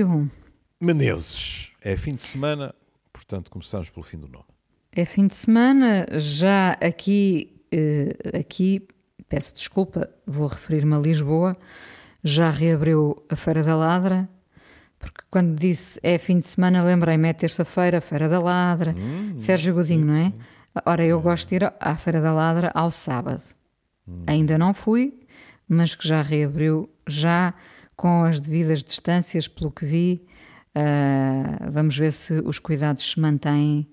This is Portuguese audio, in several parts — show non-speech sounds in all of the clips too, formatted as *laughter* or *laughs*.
Olá, Júlio. Menezes. É fim de semana, portanto começamos pelo fim do nome. É fim de semana, já aqui, eh, aqui, peço desculpa, vou referir-me a Lisboa, já reabriu a Feira da Ladra, porque quando disse é fim de semana, lembrei-me, é terça-feira, Feira da Ladra, hum, Sérgio Godinho, não é? Ora, eu é. gosto de ir à Feira da Ladra ao sábado. Hum. Ainda não fui, mas que já reabriu, já com as devidas distâncias, pelo que vi. Uh, vamos ver se os cuidados se mantêm.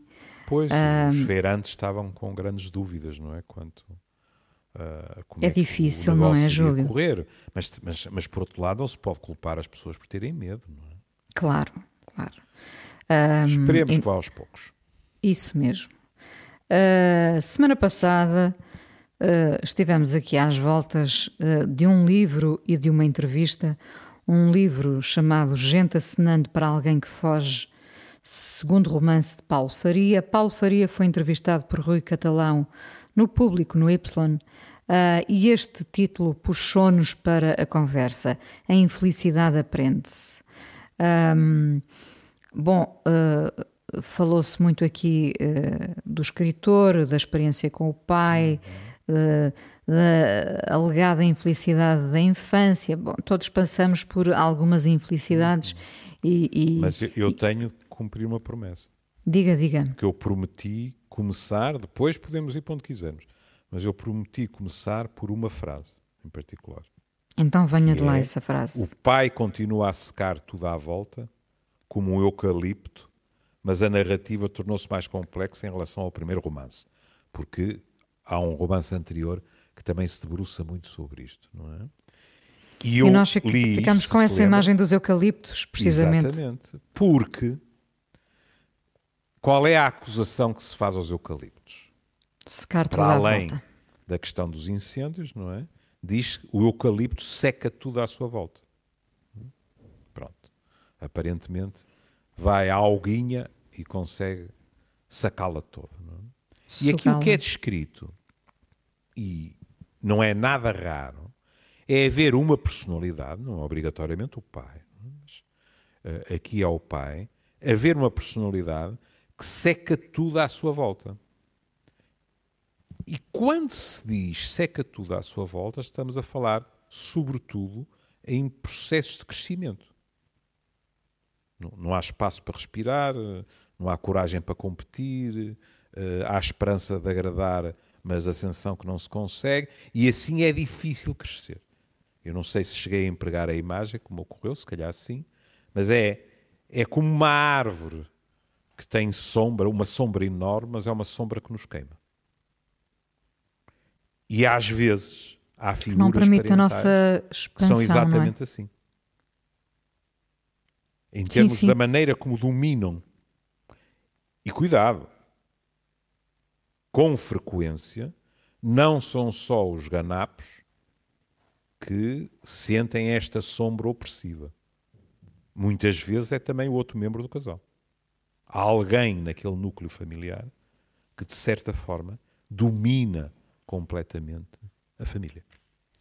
Pois, uh, os feirantes estavam com grandes dúvidas, não é? Quanto. Uh, é, é difícil, não é, Júlio? Correr. Mas, mas, mas, por outro lado, não se pode culpar as pessoas por terem medo, não é? Claro, claro. Esperemos que vá aos poucos. Isso mesmo. Semana passada estivemos aqui às voltas de um livro e de uma entrevista, um livro chamado Gente Acenando para Alguém que Foge, segundo romance de Paulo Faria. Paulo Faria foi entrevistado por Rui Catalão no público, no Y, e este título puxou-nos para a conversa. A infelicidade aprende-se. Um, bom, falou-se muito aqui uh, do escritor, da experiência com o pai, uh, da alegada infelicidade da infância. Bom, todos passamos por algumas infelicidades e, e, Mas eu, eu tenho de cumprir uma promessa. Diga, diga. Que eu prometi começar, depois podemos ir para onde quisermos, mas eu prometi começar por uma frase em particular. Então venha de lá é, essa frase. O pai continua a secar tudo à volta, como um eucalipto mas a narrativa tornou-se mais complexa em relação ao primeiro romance, porque há um romance anterior que também se debruça muito sobre isto, não é? E, e nós ficamos com essa lembra? imagem dos eucaliptos, precisamente. Exatamente. Porque qual é a acusação que se faz aos eucaliptos? Secar Para além da questão dos incêndios, não é? Diz que o eucalipto seca tudo à sua volta. Pronto. Aparentemente vai à alguinha e consegue sacá-la toda. É? E aquilo que é descrito, e não é nada raro, é haver uma personalidade, não é obrigatoriamente o pai, mas uh, aqui é o pai, haver uma personalidade que seca tudo à sua volta. E quando se diz seca tudo à sua volta, estamos a falar, sobretudo, em processos de crescimento. Não, não há espaço para respirar, não há coragem para competir, uh, há esperança de agradar, mas a ascensão que não se consegue, e assim é difícil crescer. Eu não sei se cheguei a empregar a imagem, como ocorreu, se calhar sim, mas é, é como uma árvore que tem sombra, uma sombra enorme, mas é uma sombra que nos queima. E às vezes há figuras não permite a nossa expansão, que são exatamente é? assim. Em termos sim, sim. da maneira como dominam e cuidado, com frequência, não são só os ganapos que sentem esta sombra opressiva. Muitas vezes é também o outro membro do casal. Há alguém naquele núcleo familiar que, de certa forma, domina completamente a família.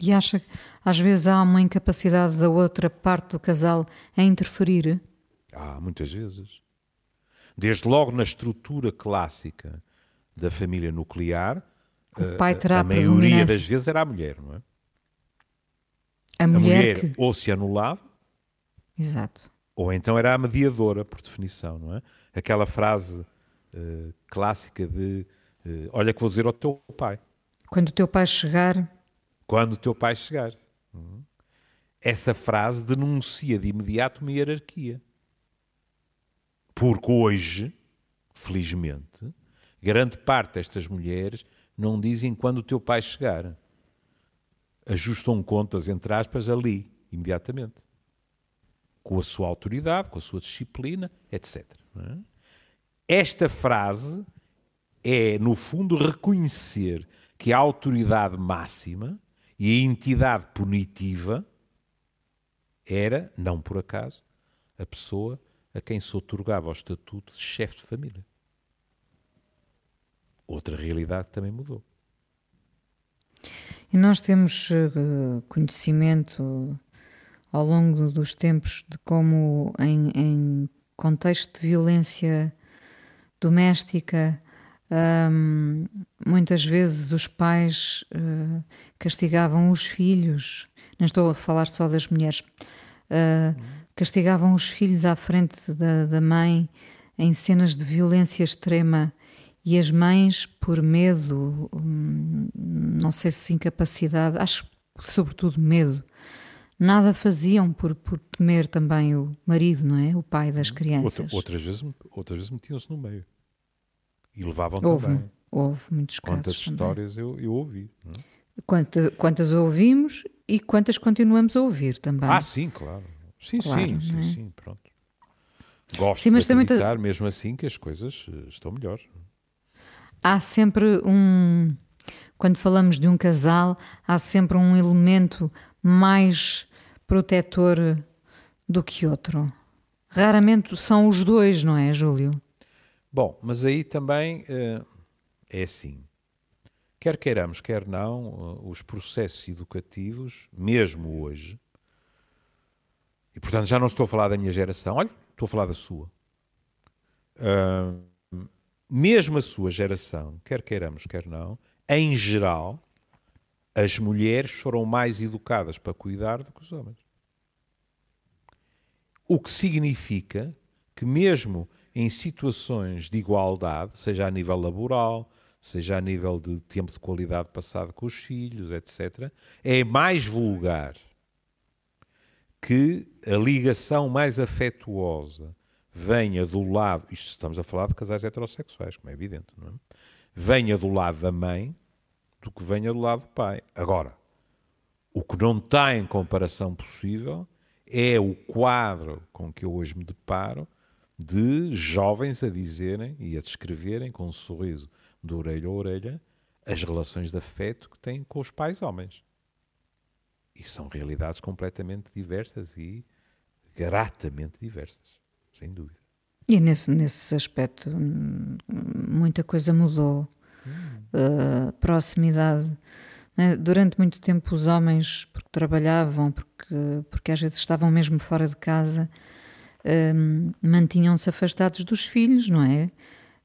E acha que às vezes há uma incapacidade da outra parte do casal em interferir? Há, muitas vezes desde logo na estrutura clássica da família nuclear, o pai terá a, a maioria das vezes era a mulher, não é? A mulher, a mulher que... ou se anulava, Exato. ou então era a mediadora, por definição, não é? Aquela frase uh, clássica de uh, olha que vou dizer ao teu pai. Quando o teu pai chegar. Quando o teu pai chegar. Uhum. Essa frase denuncia de imediato uma hierarquia. Porque hoje, felizmente, grande parte destas mulheres não dizem quando o teu pai chegar. Ajustam contas, entre aspas, ali, imediatamente. Com a sua autoridade, com a sua disciplina, etc. É? Esta frase é, no fundo, reconhecer que a autoridade máxima e a entidade punitiva era, não por acaso, a pessoa a quem se otorgava o estatuto de chefe de família. Outra realidade também mudou. E nós temos uh, conhecimento, ao longo dos tempos de como, em, em contexto de violência doméstica, um, muitas vezes os pais uh, castigavam os filhos, não estou a falar só das mulheres, uh, castigavam os filhos à frente da, da mãe em cenas de violência extrema e as mães, por medo, hum, não sei se incapacidade, acho que sobretudo medo, nada faziam por, por temer também o marido, não é? O pai das crianças. Outra, outras vezes, outras vezes metiam-se no meio e levavam houve, também. Houve muitos casos. Quantas histórias eu, eu ouvi. É? Quantas, quantas ouvimos e quantas continuamos a ouvir também. Ah, sim, claro. Sim, claro, sim, sim, é? sim, pronto. Gosto sim, mas de acreditar também... mesmo assim que as coisas eh, estão melhor. Há sempre um... Quando falamos de um casal, há sempre um elemento mais protetor do que outro. Raramente são os dois, não é, Júlio? Bom, mas aí também uh, é assim. Quer queiramos, quer não, uh, os processos educativos, mesmo hoje, e portanto já não estou a falar da minha geração, olha, estou a falar da sua. Uh, mesmo a sua geração, quer queiramos, quer não, em geral, as mulheres foram mais educadas para cuidar do que os homens. O que significa que, mesmo em situações de igualdade, seja a nível laboral, seja a nível de tempo de qualidade passado com os filhos, etc., é mais vulgar que a ligação mais afetuosa venha do lado, isto estamos a falar de casais heterossexuais, como é evidente, não é? venha do lado da mãe do que venha do lado do pai. Agora, o que não está em comparação possível é o quadro com que eu hoje me deparo de jovens a dizerem e a descreverem com um sorriso de orelha a orelha as relações de afeto que têm com os pais homens. E são realidades completamente diversas e gratamente diversas, sem dúvida. E nesse, nesse aspecto, hum, muita coisa mudou. Uh, proximidade. Né? Durante muito tempo, os homens, porque trabalhavam, porque, porque às vezes estavam mesmo fora de casa, uh, mantinham-se afastados dos filhos, não é?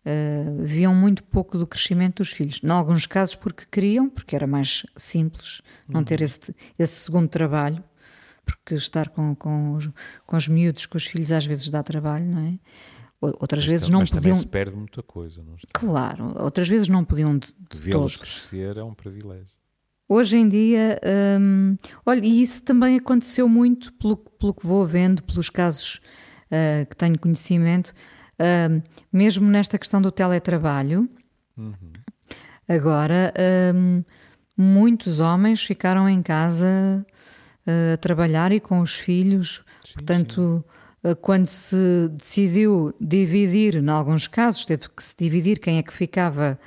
Uh, viam muito pouco do crescimento dos filhos. Em alguns casos, porque queriam, porque era mais simples não ter uhum. esse, esse segundo trabalho, porque estar com, com, os, com os miúdos, com os filhos, às vezes dá trabalho, não é? Outras mas, vezes não mas podiam. Mas se perde muita coisa, não está? Claro, outras vezes não podiam. De, de Vê-los crescer é um privilégio. Hoje em dia, hum, olha, e isso também aconteceu muito pelo, pelo que vou vendo, pelos casos uh, que tenho conhecimento, uh, mesmo nesta questão do teletrabalho. Uhum. Agora, uh, muitos homens ficaram em casa a trabalhar e com os filhos, sim, portanto. Sim quando se decidiu dividir, em alguns casos teve que se dividir quem é que ficava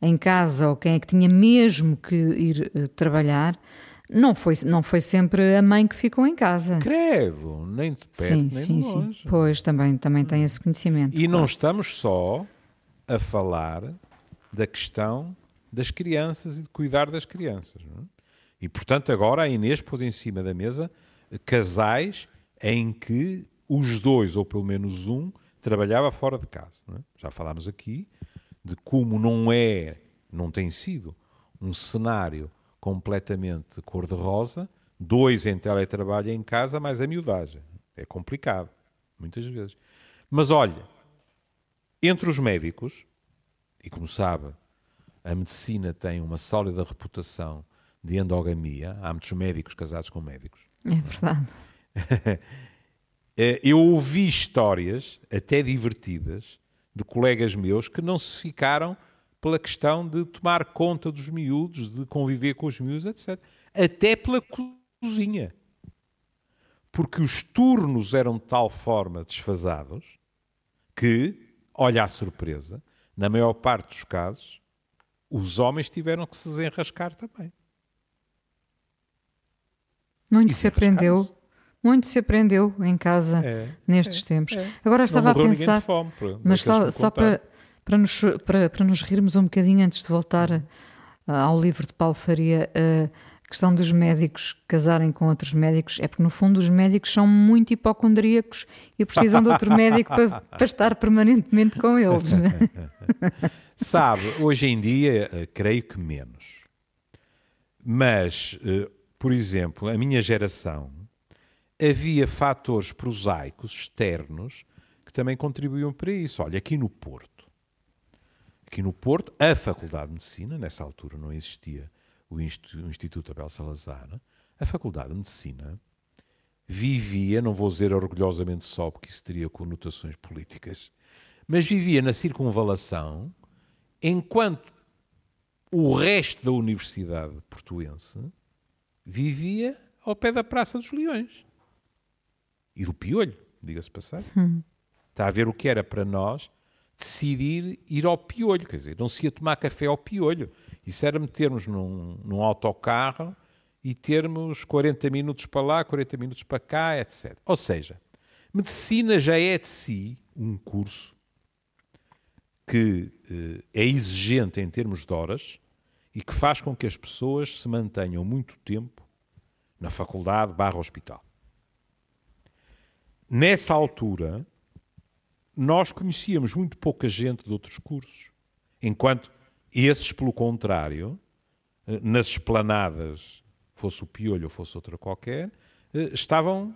em casa ou quem é que tinha mesmo que ir trabalhar, não foi, não foi sempre a mãe que ficou em casa. Crevo, nem de perto, sim, nem sim, de longe. Sim. Pois, também, também tem esse conhecimento. E claro. não estamos só a falar da questão das crianças e de cuidar das crianças. É? E, portanto, agora a Inês pôs em cima da mesa casais em que os dois, ou pelo menos um, trabalhava fora de casa. É? Já falámos aqui de como não é, não tem sido, um cenário completamente cor-de-rosa, dois em teletrabalho em casa, mais a miudagem. É complicado, muitas vezes. Mas olha, entre os médicos, e como sabe, a medicina tem uma sólida reputação de endogamia, há muitos médicos casados com médicos. É verdade. *laughs* Eh, eu ouvi histórias, até divertidas, de colegas meus que não se ficaram pela questão de tomar conta dos miúdos, de conviver com os miúdos, etc. Até pela cozinha. Porque os turnos eram de tal forma desfasados que, olha a surpresa, na maior parte dos casos, os homens tiveram que se desenrascar também. Muito se aprendeu. Muito se aprendeu em casa é, nestes é, tempos. É. Agora estava a pensar, fome, mas só, só para, para nos, para, para nos rirmos um bocadinho antes de voltar uh, ao livro de Paulo Faria, uh, questão dos médicos casarem com outros médicos é porque, no fundo, os médicos são muito hipocondríacos e precisam de outro médico para, *laughs* para estar permanentemente com eles. *laughs* Sabe, hoje em dia, uh, creio que menos. Mas, por exemplo, a minha geração havia fatores prosaicos externos que também contribuíam para isso. Olha, aqui no Porto, aqui no Porto, a Faculdade de Medicina, nessa altura não existia o Instituto Abel Salazar, a Faculdade de Medicina vivia, não vou dizer orgulhosamente só porque isso teria conotações políticas, mas vivia na circunvalação enquanto o resto da Universidade Portuense vivia ao pé da Praça dos Leões e do Piolho, diga-se passar. Hum. Está a ver o que era para nós decidir ir ao Piolho, quer dizer, não se ia tomar café ao Piolho. Isso era metermos num, num autocarro e termos 40 minutos para lá, 40 minutos para cá, etc. Ou seja, medicina já é de si um curso que eh, é exigente em termos de horas e que faz com que as pessoas se mantenham muito tempo na faculdade barra hospital. Nessa altura, nós conhecíamos muito pouca gente de outros cursos, enquanto esses, pelo contrário, eh, nas esplanadas, fosse o piolho ou fosse outra qualquer, eh, estavam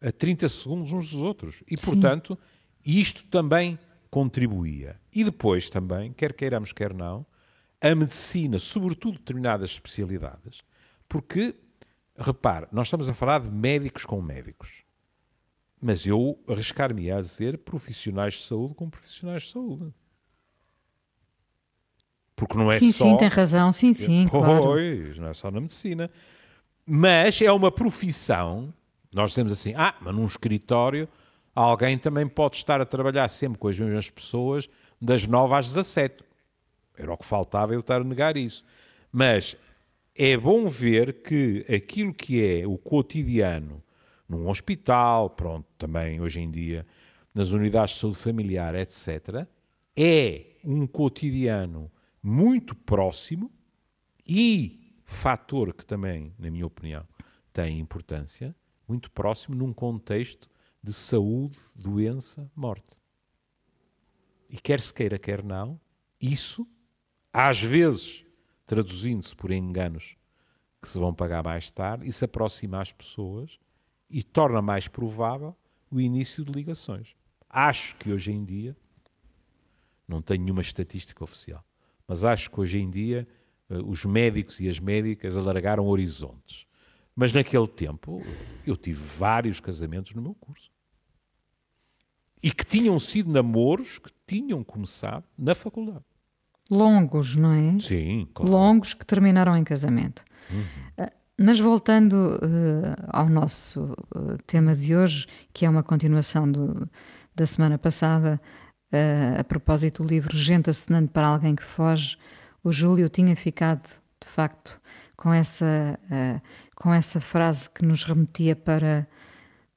a 30 segundos uns dos outros. E, portanto, Sim. isto também contribuía. E depois também, quer queiramos, quer não, a medicina, sobretudo determinadas especialidades, porque, repare, nós estamos a falar de médicos com médicos. Mas eu arriscar-me a dizer profissionais de saúde com profissionais de saúde. Porque não é sim, só. Sim, tem razão, sim, sim. *laughs* Pois, claro. não é só na medicina. Mas é uma profissão. Nós dizemos assim, ah, mas num escritório alguém também pode estar a trabalhar sempre com as mesmas pessoas das 9 às 17. Era o que faltava eu estar a negar isso. Mas é bom ver que aquilo que é o cotidiano num hospital, pronto, também hoje em dia, nas unidades de saúde familiar, etc., é um cotidiano muito próximo e fator que também, na minha opinião, tem importância, muito próximo num contexto de saúde, doença, morte. E quer se queira, quer não, isso, às vezes, traduzindo-se por enganos que se vão pagar mais tarde, isso aproxima as pessoas e torna mais provável o início de ligações. Acho que hoje em dia, não tenho nenhuma estatística oficial, mas acho que hoje em dia eh, os médicos e as médicas alargaram horizontes. Mas naquele tempo eu tive vários casamentos no meu curso. E que tinham sido namoros que tinham começado na faculdade. Longos, não é? Sim, claro. Longos que terminaram em casamento. Uhum. Mas voltando uh, ao nosso uh, tema de hoje, que é uma continuação do, da semana passada, Uh, a propósito do livro Gente Acenando para Alguém que Foge, o Júlio tinha ficado, de facto, com essa, com essa frase que nos remetia para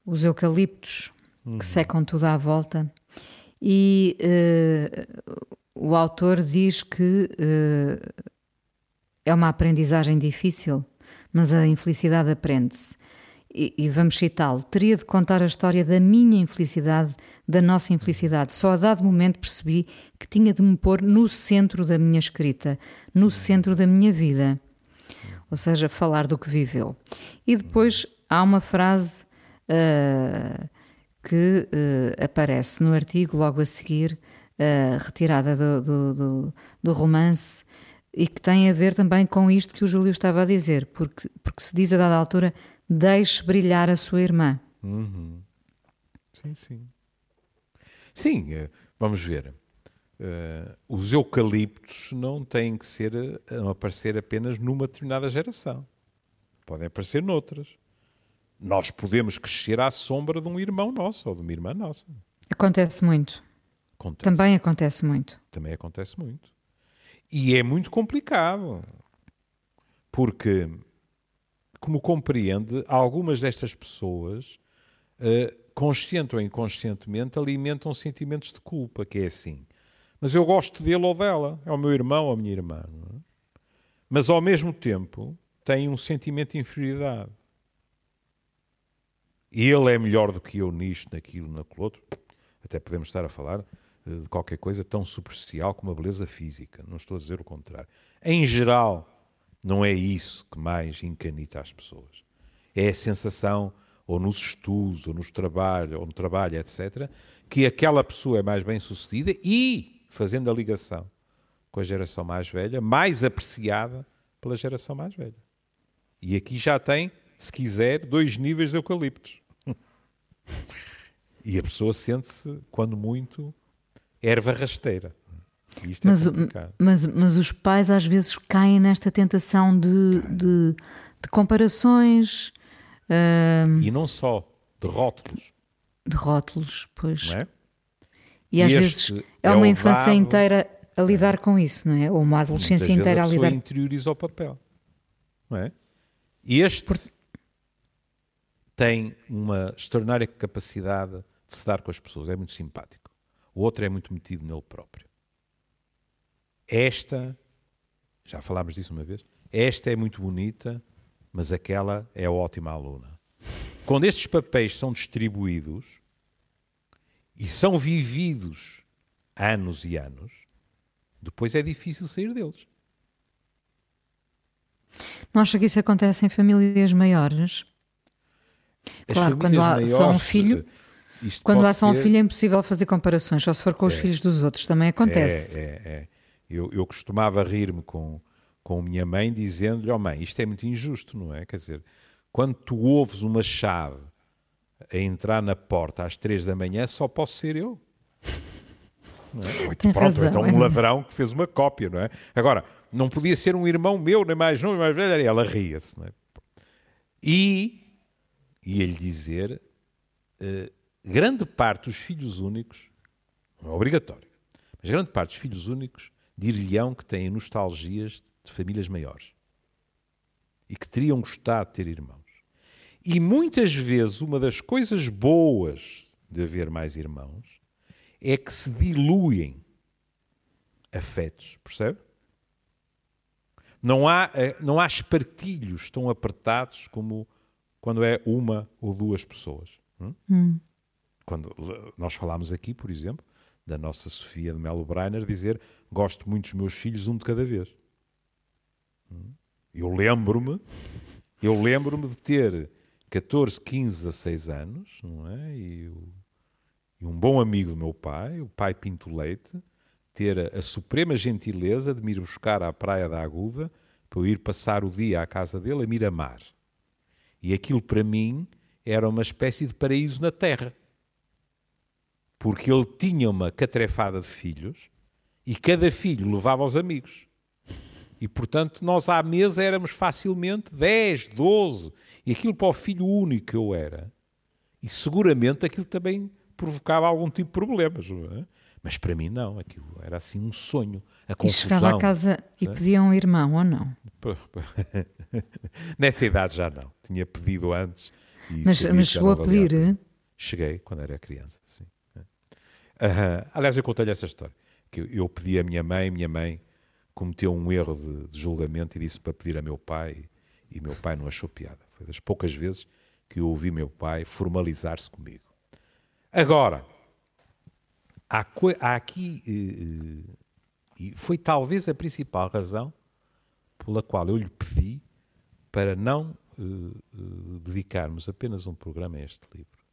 os eucaliptos uhum. que secam tudo à volta. E o autor diz que é uma aprendizagem difícil, mas a infelicidade aprende-se e, e vamos citá-lo, teria de contar a história da minha infelicidade, da nossa infelicidade. Só a dado momento percebi que tinha de me pôr no centro da minha escrita, no centro da minha vida. Ou seja, falar do que viveu. E depois há uma frase uh, que uh, aparece no artigo logo a seguir, uh, retirada do, do, do, do romance, e que tem a ver também com isto que o Júlio estava a dizer, porque, porque se diz a dada altura deixe brilhar a sua irmã. Uhum. Sim, sim. Sim, eh, vamos ver. Uh, os eucaliptos não têm que ser não aparecer apenas numa determinada geração. Podem aparecer noutras. Nós podemos crescer à sombra de um irmão nosso ou de uma irmã nossa. Acontece muito. Acontece. Também acontece muito. Também acontece muito. E é muito complicado. Porque como compreende, algumas destas pessoas, uh, consciente ou inconscientemente, alimentam sentimentos de culpa, que é assim. Mas eu gosto dele ou dela, é o meu irmão ou a minha irmã. É? Mas ao mesmo tempo tem um sentimento de inferioridade. E ele é melhor do que eu nisto, naquilo, naquilo outro. Até podemos estar a falar de qualquer coisa tão superficial como a beleza física. Não estou a dizer o contrário. Em geral, não é isso que mais encanita as pessoas. É a sensação, ou nos estudos, ou nos trabalhos, ou no trabalho, etc., que aquela pessoa é mais bem sucedida e, fazendo a ligação com a geração mais velha, mais apreciada pela geração mais velha. E aqui já tem, se quiser, dois níveis de eucaliptos. *laughs* e a pessoa sente-se, quando muito, erva rasteira. É mas, é mas, mas, os pais às vezes caem nesta tentação de, de, de comparações. Uh, e não só, de rótulos. De rótulos, pois. É? E às vezes é, é uma infância inteira a lidar é. com isso, não é? Ou uma adolescência inteira a, a lidar. interioriza o papel, não é? Este Por... tem uma extraordinária capacidade de se dar com as pessoas, é muito simpático. O outro é muito metido nele próprio. Esta, já falámos disso uma vez, esta é muito bonita, mas aquela é ótima aluna. Quando estes papéis são distribuídos e são vividos anos e anos, depois é difícil sair deles. Não acha que isso acontece em famílias maiores? As claro, quando há maiores, só um filho, quando há só um filho é impossível fazer comparações, só se for com os é, filhos dos outros, também acontece. É, é, é. Eu, eu costumava rir-me com, com minha mãe dizendo-lhe, oh mãe, isto é muito injusto, não é? Quer dizer, quando tu ouves uma chave a entrar na porta às três da manhã, só posso ser eu. Não é? Pronto, razão, então um é ladrão que fez uma cópia, não é? Agora, não podia ser um irmão meu, nem mais novo, nem mais velho, ela ria-se, não é? E ia-lhe dizer, uh, grande parte dos filhos únicos, não é obrigatório, mas grande parte dos filhos únicos dir-lhe-ão que têm nostalgias de famílias maiores e que teriam gostado de ter irmãos. E muitas vezes uma das coisas boas de haver mais irmãos é que se diluem afetos, percebe? Não há, eh, não há espartilhos tão apertados como quando é uma ou duas pessoas. Hum? Hum. Quando nós falámos aqui, por exemplo, da nossa Sofia de Melo Breiner dizer gosto muito dos meus filhos um de cada vez. Eu lembro-me, eu lembro-me de ter 14, 15, 16 anos, não é? E, e, um bom amigo do meu pai, o pai Pinto Leite, ter a, a suprema gentileza de me ir buscar à praia da Aguda para eu ir passar o dia à casa dele a Miramar. E aquilo para mim era uma espécie de paraíso na terra. Porque ele tinha uma catrefada de filhos e cada filho levava os amigos. E, portanto, nós à mesa éramos facilmente 10, 12. E aquilo para o filho único que eu era. E seguramente aquilo também provocava algum tipo de problemas. É? Mas para mim não, aquilo era assim um sonho. A confusão. E chegava a casa e pedia um irmão ou não? *laughs* Nessa idade já não. Tinha pedido antes. mas, mas chegou a pedir? Cheguei quando era criança, sim. Uh, aliás, eu contei-lhe essa história que eu pedi a minha mãe, minha mãe cometeu um erro de, de julgamento e disse para pedir a meu pai e meu pai não achou piada. Foi das poucas vezes que eu ouvi meu pai formalizar-se comigo. Agora, há, há aqui, eh, eh, e foi talvez a principal razão pela qual eu lhe pedi para não eh, dedicarmos apenas um programa a este livro.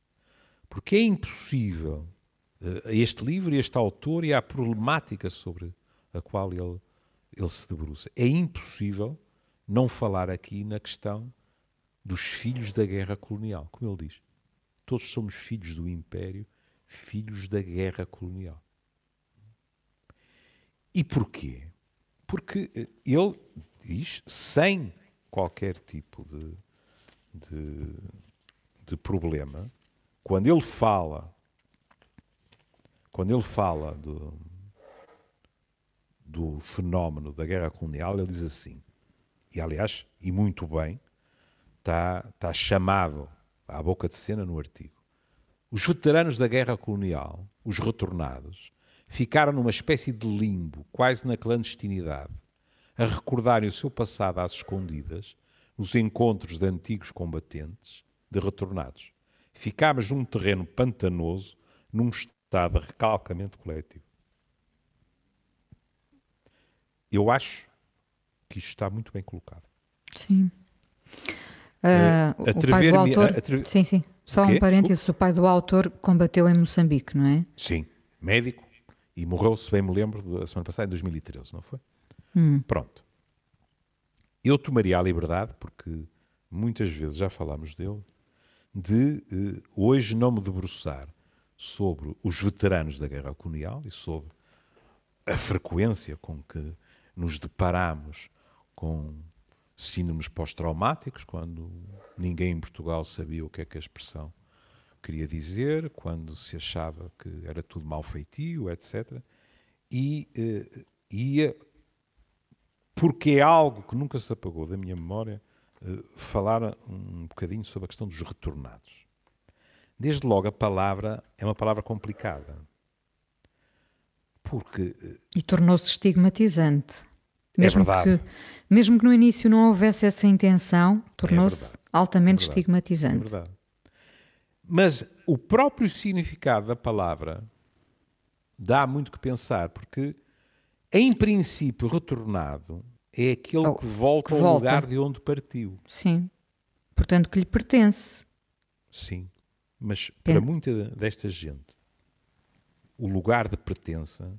Porque é impossível a este livro, a este autor e à problemática sobre a qual ele, ele se debruça. É impossível não falar aqui na questão dos filhos da guerra colonial, como ele diz. Todos somos filhos do Império, filhos da guerra colonial. E porquê? Porque eh, ele diz, sem qualquer tipo de, de, de problema, quando ele fala quando ele fala do, do fenómeno da guerra colonial, ele diz assim, e aliás, e muito bem, está, está chamado à boca de cena no artigo. Os veteranos da guerra colonial, os retornados, ficaram numa espécie de limbo, quase na clandestinidade, a recordarem o seu passado às escondidas, nos encontros de antigos combatentes, de retornados. Ficámos num terreno pantanoso, num estado de recalcamento coletivo. Eu acho que isto está muito bem colocado. Sim. Uh, o pai do autor. Sim, sim. Só um parênteses: o pai do autor combateu em Moçambique, não é? Sim, médico. E morreu, se bem me lembro, da semana passada, em 2013, não foi? Hum. Pronto. Eu tomaria a liberdade, porque muitas vezes já falámos dele, de uh, hoje não me debruçar sobre os veteranos da guerra colonial e sobre a frequência com que nos deparamos com síndromes pós-traumáticos, quando ninguém em Portugal sabia o que é que a expressão queria dizer, quando se achava que era tudo mal feitio, etc. E uh, ia, porque é algo que nunca se apagou da minha memória, uh, falar um bocadinho sobre a questão dos retornados. Desde logo, a palavra é uma palavra complicada. Porque. Uh, e tornou-se estigmatizante. Mesmo é verdade. Que, mesmo que no início não houvesse essa intenção, tornou-se é altamente é estigmatizante. É verdade. Mas o próprio significado da palavra dá muito que pensar, porque, em princípio, retornado é aquele oh, que volta que ao volta. lugar de onde partiu. Sim. Portanto, que lhe pertence. Sim. Mas para muita desta gente, o lugar de pertença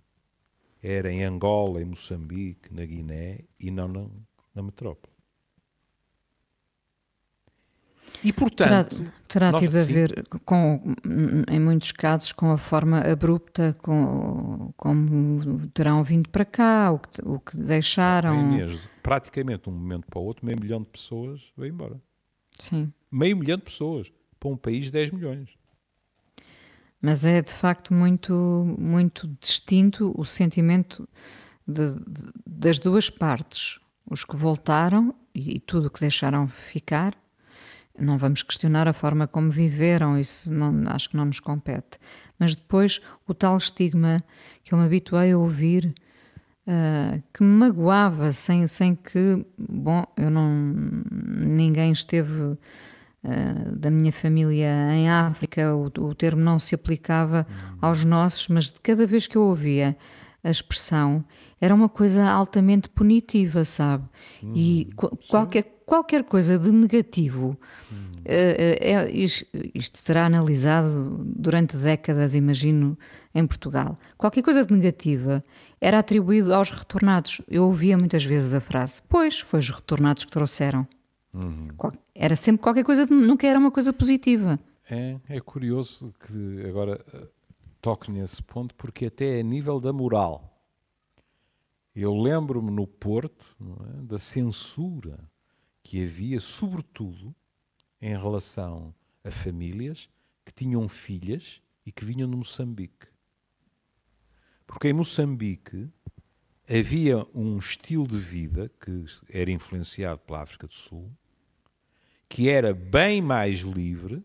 era em Angola, em Moçambique, na Guiné e não na, na metrópole. E, portanto, terá, terá tido a ver, com, em muitos casos, com a forma abrupta com, como terão vindo para cá, o que, o que deixaram. Inês, praticamente, um momento para o outro, meio milhão de pessoas veio embora. Sim. Meio milhão de pessoas para um país de 10 milhões. Mas é de facto muito, muito distinto o sentimento de, de, das duas partes. Os que voltaram e, e tudo o que deixaram ficar não vamos questionar a forma como viveram, isso não, acho que não nos compete. Mas depois o tal estigma que eu me habituei a ouvir, uh, que me magoava, sem, sem que, bom, eu não. ninguém esteve uh, da minha família em África, o, o termo não se aplicava aos nossos, mas de cada vez que eu ouvia a expressão, era uma coisa altamente punitiva, sabe? Hum, e qualquer qualquer coisa de negativo, hum. é, isto, isto será analisado durante décadas, imagino, em Portugal. Qualquer coisa de negativa era atribuído aos retornados. Eu ouvia muitas vezes a frase: Pois, foi os retornados que trouxeram. Uhum. Era sempre qualquer coisa, de, nunca era uma coisa positiva. É, é curioso que agora uh, toque nesse ponto, porque até a nível da moral. Eu lembro-me no Porto é, da censura que havia, sobretudo, em relação a famílias que tinham filhas e que vinham de Moçambique. Porque em Moçambique havia um estilo de vida que era influenciado pela África do Sul, que era bem mais livre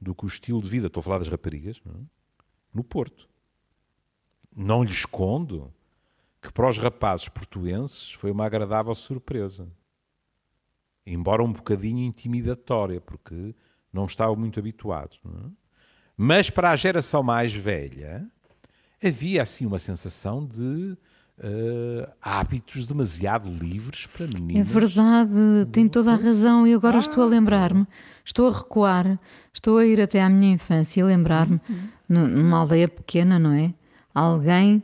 do que o estilo de vida, estou a falar das raparigas, é? no Porto. Não lhe escondo que para os rapazes portuenses foi uma agradável surpresa embora um bocadinho intimidatória, porque não estavam muito habituados. É? Mas para a geração mais velha, havia assim uma sensação de uh, hábitos demasiado livres para meninos. É verdade, tem toda a razão. E agora ah, estou a lembrar-me, estou a recuar, estou a ir até à minha infância e lembrar-me, uhum. numa aldeia pequena, não é? Alguém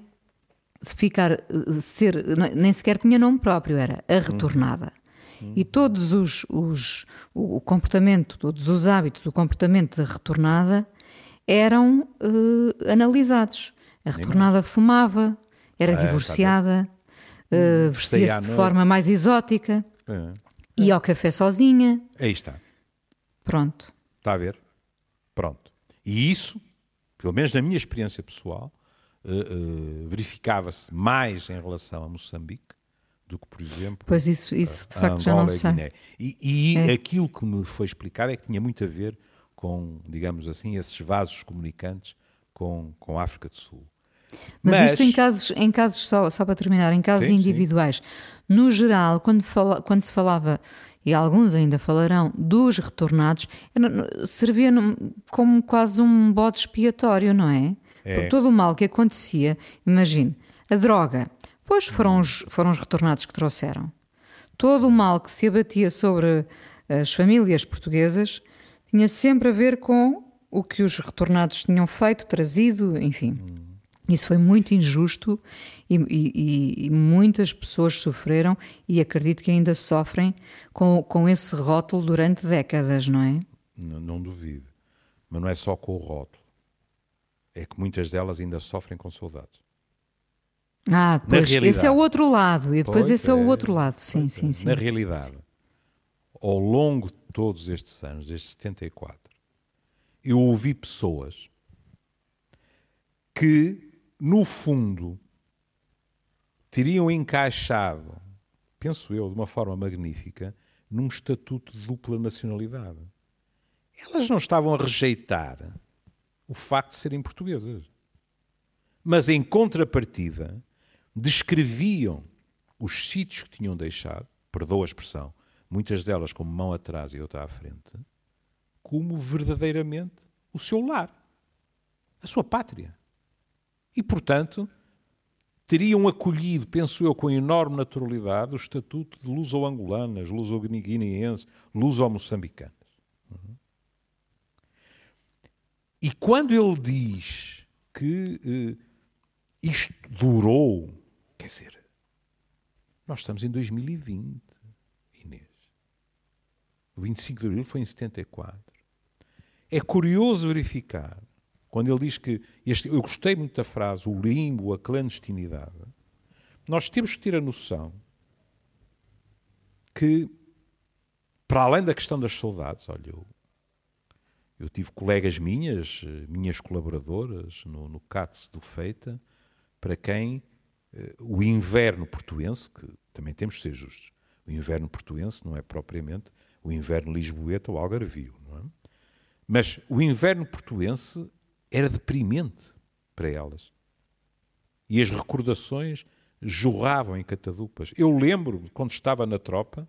ficar, ser, nem sequer tinha nome próprio, era a retornada. E todos os, os o comportamento, todos os hábitos, o comportamento da retornada eram uh, analisados. A retornada fumava, era é, divorciada, uh, vestia-se de forma mais exótica, é. ia ao café sozinha. Aí está. Pronto. Está a ver? Pronto. E isso, pelo menos na minha experiência pessoal, uh, verificava-se mais em relação a Moçambique do que, por exemplo, pois isso, isso de facto já não sei. Guiné. E, e é. aquilo que me foi explicado é que tinha muito a ver com, digamos assim, esses vasos comunicantes com, com a África do Sul. Mas, Mas, isto em casos, em casos só, só para terminar, em casos sim, individuais, sim. no geral, quando, fala, quando se falava, e alguns ainda falarão, dos retornados, servia como quase um bode expiatório, não é? é. Por todo o mal que acontecia, imagine, a droga, pois foram os, foram os retornados que trouxeram. Todo o mal que se abatia sobre as famílias portuguesas tinha sempre a ver com o que os retornados tinham feito, trazido, enfim. Isso foi muito injusto e, e, e, muitas pessoas sofreram e acredito que ainda sofrem com, com esse rótulo durante décadas, não é? Não, não duvido. Mas não é só com o rótulo. É que muitas delas ainda sofrem com saudades. Ah, pois, esse é o outro lado. E depois pois esse é, é, o outro lado. Sim, sim, é. sim. Na realidade, sim. ao longo de todos estes anos, desde 74, eu ouvi pessoas que, no fundo, teriam encaixado, penso eu, de uma forma magnífica, num estatuto de dupla nacionalidade. Elas não estavam a rejeitar o facto de serem portuguesas. Mas, em contrapartida, descreviam os sítios que tinham deixado, perdoa a expressão, muitas delas como mão atrás e outra à frente, como verdadeiramente o seu lar, a sua pátria. E, portanto, teriam acolhido, penso eu, com enorme naturalidade, o estatuto de luso-angolanas, luso-guineenses, luso-moçambicanas. E quando ele diz que eh, isto durou, quer dizer, nós estamos em 2020, Inês. O 25 de abril foi em 74. É curioso verificar, quando ele diz que. Este, eu gostei muito da frase, o limbo, a clandestinidade. Nós temos que ter a noção que, para além da questão das saudades, olha, eu, eu tive colegas minhas, minhas colaboradoras, no, no CATS do Feita, para quem uh, o inverno portuense, que também temos de ser justos, o inverno portuense não é propriamente o inverno lisboeta ou algarvio, não é? Mas o inverno portuense era deprimente para elas. E as recordações jorravam em catadupas. Eu lembro, quando estava na tropa,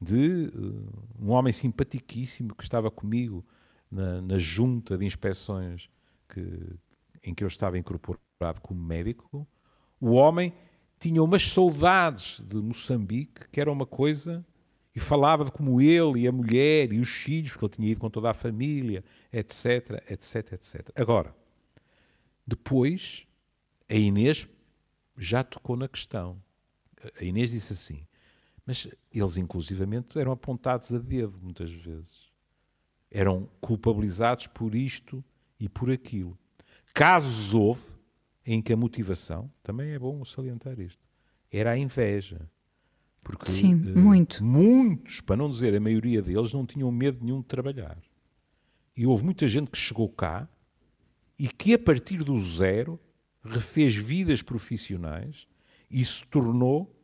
de uh, um homem simpaticíssimo que estava comigo na, na junta de inspeções que, em que eu estava incorporado como médico. O homem tinha umas saudades de Moçambique, que era uma coisa e falava de como ele e a mulher e os filhos, que ele tinha ido com toda a família, etc, etc, etc. Agora, depois, a Inês já tocou na questão. A Inês disse assim, mas eles inclusivamente eram apontados a dedo muitas vezes. Eram culpabilizados por isto e por aquilo. Casos houve em que a motivação, também é bom salientar isto, era a inveja porque Sim, uh, muito. muitos, para não dizer a maioria deles, não tinham medo nenhum de trabalhar. E houve muita gente que chegou cá e que, a partir do zero, refez vidas profissionais e se tornou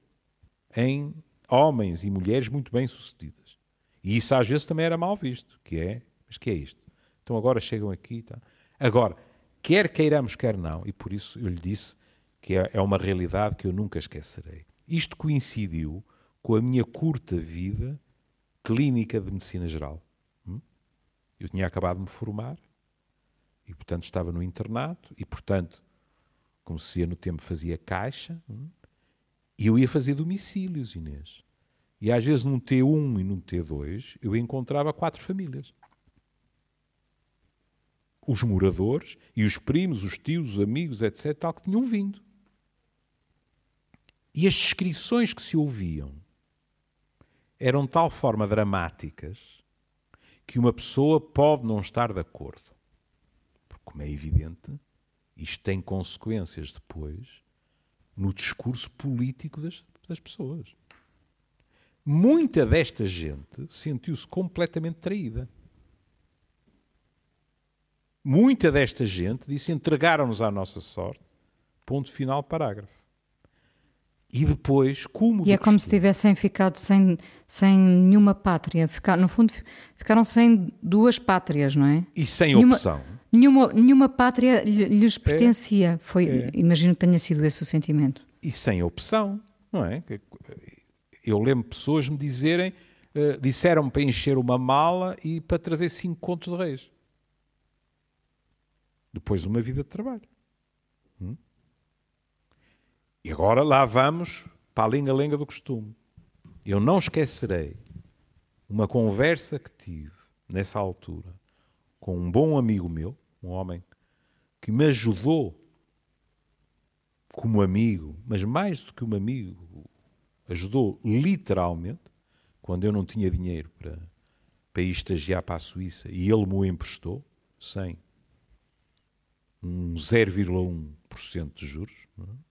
em homens e mulheres muito bem-sucedidas. E isso às vezes também era mal visto, que é, mas que é isto? Então agora chegam aqui, tá? Agora, quer queiramos, quer não, e por isso eu lhe disse que é, é uma realidade que eu nunca esquecerei. Isto coincidiu com a minha curta vida clínica de medicina geral. Hum? Eu tinha acabado de me formar e, portanto, estava no internato e, portanto, como se ia no tempo, fazia caixa hum? e eu ia fazer domicílios, Inês. E às vezes num T1 e num T2 eu encontrava quatro famílias. Os moradores e os primos, os tios, os amigos, etc., tal, que tinham vindo. E as descrições que se ouviam eram de tal forma dramáticas que uma pessoa pode não estar de acordo. Porque, como é evidente, isto tem consequências depois no discurso político das, das pessoas. Muita desta gente sentiu-se completamente traída. Muita desta gente disse: entregaram-nos à nossa sorte. Ponto final, parágrafo. E depois, como. E é como se tivessem ficado sem, sem nenhuma pátria. Ficar, no fundo, ficaram sem duas pátrias, não é? E sem nenhuma, opção. nenhuma, nenhuma pátria lhes pertencia. Foi, é. Imagino que tenha sido esse o sentimento. E sem opção, não é? Eu lembro pessoas me dizerem, uh, disseram-me para encher uma mala e para trazer cinco contos de reis. Depois de uma vida de trabalho. E agora lá vamos para a lenga-lenga do costume. Eu não esquecerei uma conversa que tive nessa altura com um bom amigo meu, um homem que me ajudou como amigo, mas mais do que um amigo, ajudou literalmente, quando eu não tinha dinheiro para, para ir estagiar para a Suíça e ele me o emprestou, sem um 0,1% de juros, é?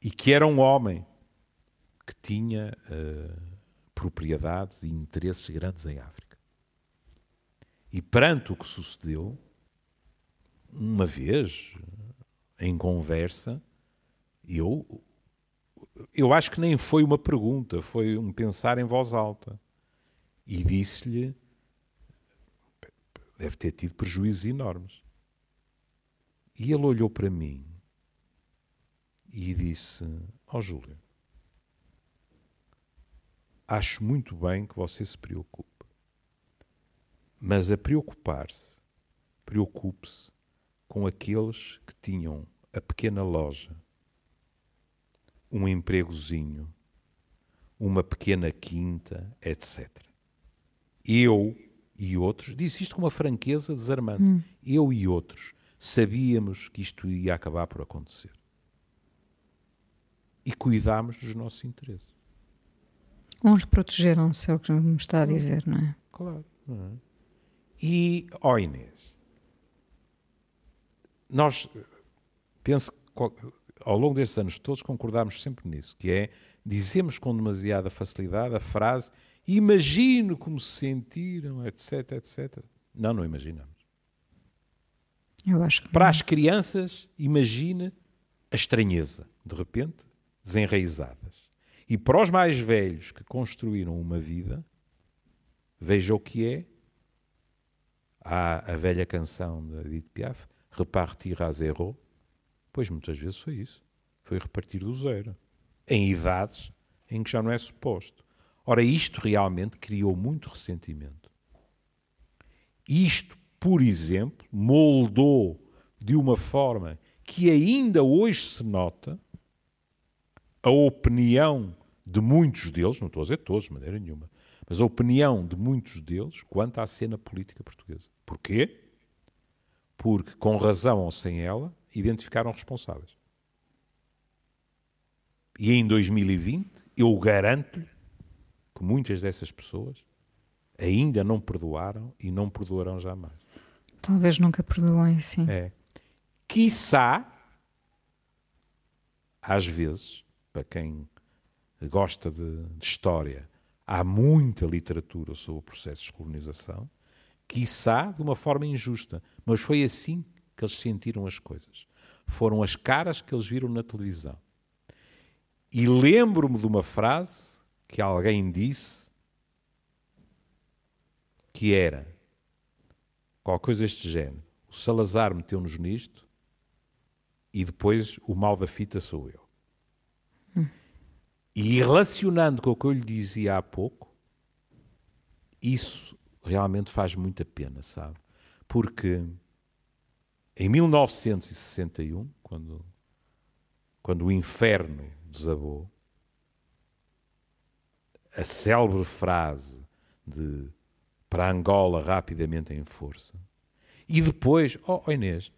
E que era um homem que tinha uh, propriedades e interesses grandes em África. E perante o que sucedeu, uma vez, em conversa, eu, eu acho que nem foi uma pergunta, foi um pensar em voz alta. E disse-lhe, deve ter tido prejuízos enormes. E ele olhou para mim e disse: Ó oh, Júlio, acho muito bem que você se preocupe, mas a preocupar-se, preocupe-se com aqueles que tinham a pequena loja, um empregozinho, uma pequena quinta, etc. Eu e outros, disse isto com uma franqueza desarmante, hum. eu e outros sabíamos que isto ia acabar por acontecer e cuidámos dos nossos interesses. Uns protegeram-se, é o que me está a dizer, não é? Claro. Não é? E, ó oh Inês, nós, penso que ao longo destes anos todos concordámos sempre nisso, que é, dizemos com demasiada facilidade a frase imagino como se sentiram, etc, etc. Não, não imaginamos. Eu acho que Para não. as crianças, imagine a estranheza. De repente, desenraizadas. E para os mais velhos que construíram uma vida, veja o que é. Há a velha canção de Edith Piaf, repartir a zero. Pois muitas vezes foi isso. Foi repartir do zero. Em idades em que já não é suposto. Ora, isto realmente criou muito ressentimento. Isto, por exemplo, moldou de uma forma que ainda hoje se nota a opinião de muitos deles, não estou a dizer todos de maneira nenhuma, mas a opinião de muitos deles quanto à cena política portuguesa. Porquê? Porque, com razão ou sem ela, identificaram responsáveis. E em 2020, eu garanto-lhe que muitas dessas pessoas ainda não perdoaram e não perdoarão jamais. Talvez nunca perdoem, sim. É. Quiçá, às vezes, para quem gosta de, de história, há muita literatura sobre o processo de colonização, quiçá de uma forma injusta, mas foi assim que eles sentiram as coisas. Foram as caras que eles viram na televisão. E lembro-me de uma frase que alguém disse que era qualquer coisa deste género. O Salazar meteu-nos nisto e depois o mal da fita sou eu. E relacionando com o que eu lhe dizia há pouco, isso realmente faz muita pena, sabe? Porque em 1961, quando, quando o inferno desabou, a célebre frase de para Angola rapidamente em força, e depois, oh, oh Inês,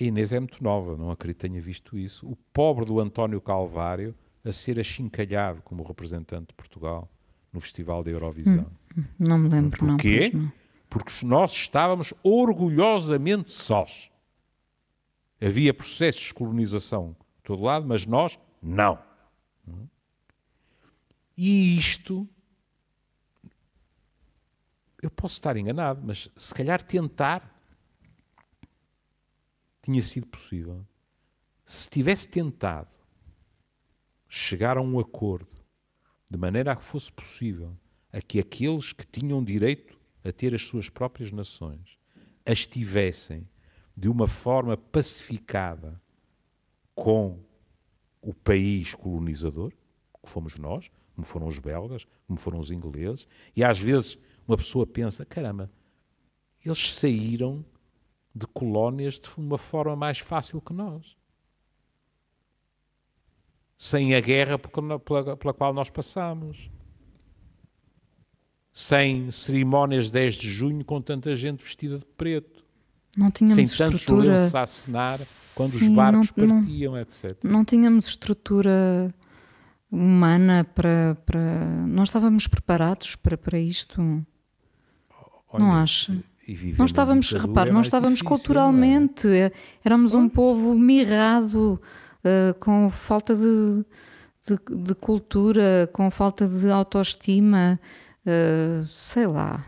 a Inês é muito nova, não acredito que tenha visto isso. O pobre do António Calvário a ser achincalhado como representante de Portugal no Festival da Eurovisão. Hum, não me lembro, Porquê? não. Porquê? Porque nós estávamos orgulhosamente sós. Havia processos de colonização de todo lado, mas nós não. E isto, eu posso estar enganado, mas se calhar tentar tinha sido possível. Se tivesse tentado chegar a um acordo de maneira a que fosse possível a que aqueles que tinham direito a ter as suas próprias nações as tivessem de uma forma pacificada com o país colonizador, que fomos nós, como foram os belgas, como foram os ingleses, e às vezes uma pessoa pensa: caramba, eles saíram de colónias de uma forma mais fácil que nós. Sem a guerra pela, pela, qual nós passamos. Sem cerimónias 10 de junho com tanta gente vestida de preto. Não tínhamos sem estrutura... tantos lenços a acenar quando Sim, os barcos não, partiam, não, etc. Não tínhamos estrutura humana para, para... Não estávamos preparados para, para isto. Olha, não acha? não estávamos, repare, não estávamos difícil, culturalmente, não é? éramos um povo mirrado, uh, com falta de, de, de, cultura, com falta de autoestima, uh, sei lá.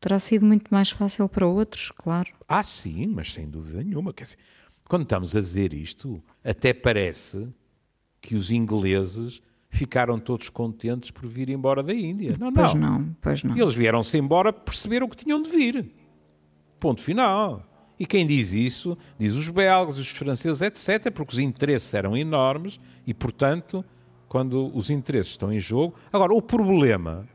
Terá sido muito mais fácil para outros, claro. Ah, sim, mas sem dúvida nenhuma. Quer dizer, quando estamos a dizer isto, até parece que os ingleses ficaram todos contentes por vir embora da Índia. Não, pois não. não, pois não. Eles vieram-se embora perceberam que tinham de vir. Ponto final. E quem diz isso, diz os belgas, os franceses, etc., porque os interesses eram enormes e, portanto, quando os interesses estão em jogo. Agora, o problema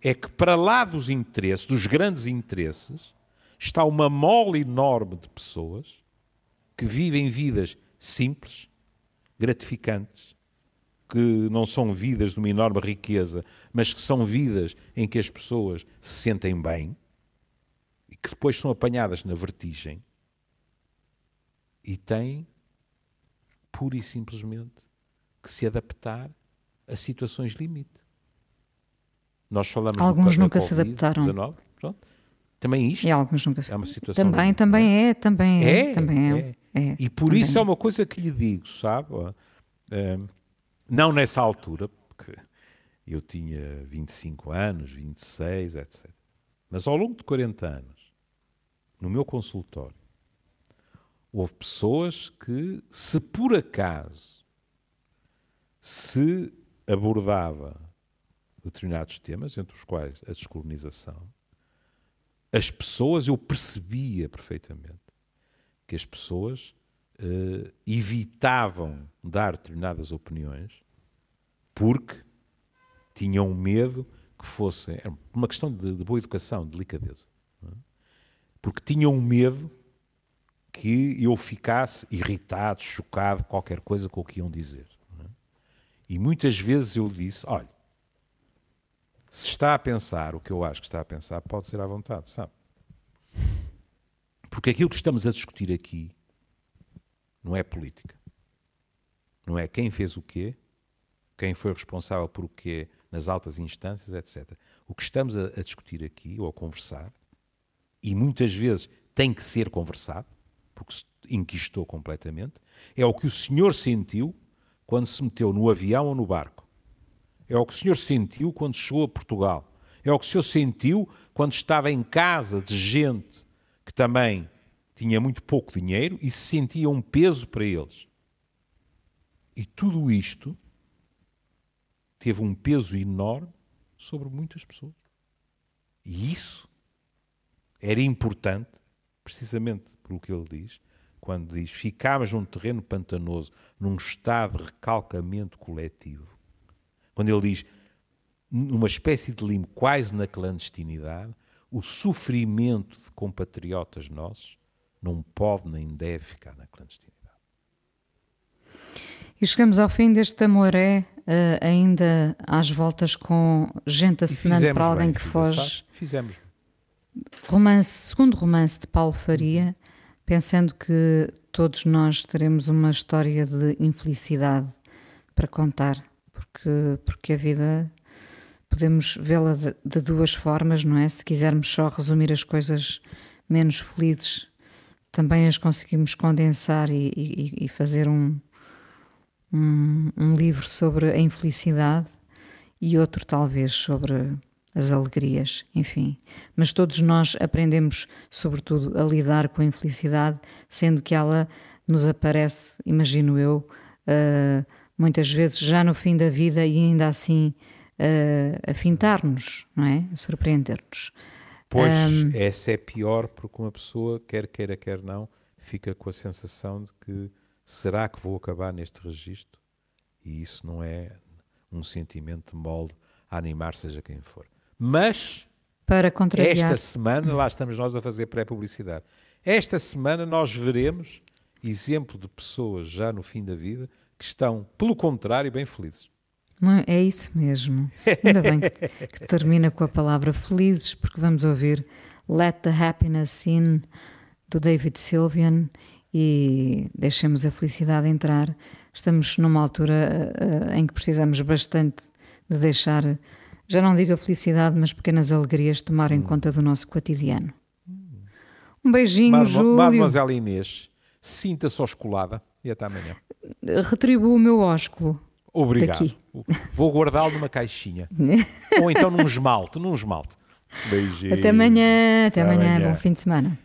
é que, para lá dos interesses, dos grandes interesses, está uma mole enorme de pessoas que vivem vidas simples, gratificantes, que não são vidas de uma enorme riqueza, mas que são vidas em que as pessoas se sentem bem que depois são apanhadas na vertigem e têm, pura e simplesmente, que se adaptar a situações limite. Nós falamos Alguns nunca COVID, se adaptaram. 19, também isto e alguns nunca se... é uma situação também limite, também é? é, também é, é também é, é. é e por isso é uma coisa que lhe digo sabe não nessa altura porque eu tinha 25 anos 26 etc mas ao longo de 40 anos no meu consultório houve pessoas que se por acaso se abordava determinados temas entre os quais a descolonização as pessoas, eu percebia perfeitamente que as pessoas uh, evitavam dar determinadas opiniões porque tinham medo que fossem. Era uma questão de, de boa educação, de delicadeza. Porque tinham medo que eu ficasse irritado, chocado, qualquer coisa com o que iam dizer. É? E muitas vezes eu disse: olha, se está a pensar o que eu acho que está a pensar, pode ser à vontade, sabe? Porque aquilo que estamos a discutir aqui não é política. Não é quem fez o quê, quem foi responsável por o quê nas altas instâncias, etc. O que estamos a, a discutir aqui, ou a conversar, e muitas vezes tem que ser conversado, porque se inquistou completamente, é o que o senhor sentiu quando se meteu no avião ou no barco. É o que o senhor sentiu quando chegou a Portugal. É o que o senhor sentiu quando estava em casa de gente que também tinha muito pouco dinheiro e se sentia um peso para eles. E tudo isto teve um peso enorme sobre muitas pessoas. E isso era importante, precisamente pelo que ele diz, quando diz ficámos num terreno pantanoso, num estado de recalcamento coletivo, quando ele diz, numa espécie de limbo, quase na clandestinidade, o sofrimento de compatriotas nossos não pode nem deve ficar na clandestinidade. E chegamos ao fim deste Amoré, uh, ainda às voltas com gente assinando para alguém bem, que foge. Fizemos. Romance, segundo romance de Paulo Faria, pensando que todos nós teremos uma história de infelicidade para contar porque, porque a vida podemos vê-la de, de, duas formas, não é? Se quisermos só resumir as coisas menos felizes, também as conseguimos condensar e, e, e fazer um, um, um, livro sobre a infelicidade e outro, talvez, sobre as alegrias, enfim. Mas todos nós aprendemos, sobretudo, a lidar com a infelicidade, sendo que ela nos aparece, imagino eu, uh, muitas vezes já no fim da vida e ainda assim uh, a fintar-nos, não é? A surpreender-nos. Pois, essa é pior porque uma pessoa, quer queira, quer não, fica com a sensação de que será que vou acabar neste registro? E isso não é um sentimento de molde a animar seja quem for. Mas para contrariar. esta semana, lá estamos nós a fazer pré-publicidade. Esta semana nós veremos exemplo de pessoas já no fim da vida que estão, pelo contrário, bem felizes. É isso mesmo. Ainda bem que, que, termina com a palavra felizes, porque vamos ouvir Let the Happiness In do David Sylvian e deixemos a felicidade entrar. Estamos numa altura uh, em que precisamos bastante de deixar, já não digo a felicidade, mas pequenas alegrias tomarem hum. conta do nosso cotidiano. Um beijinho, Mas, Júlio. Mademoiselle Inês, sinta-se osculada e até amanhã. Retribuo o meu ósculo. Obrigado. Daqui. Vou guardá-lo numa caixinha. *laughs* Ou então num esmalte, num esmalte. Beijinho. Até amanhã, até, até amanhã. amanhã. Bom fim de semana.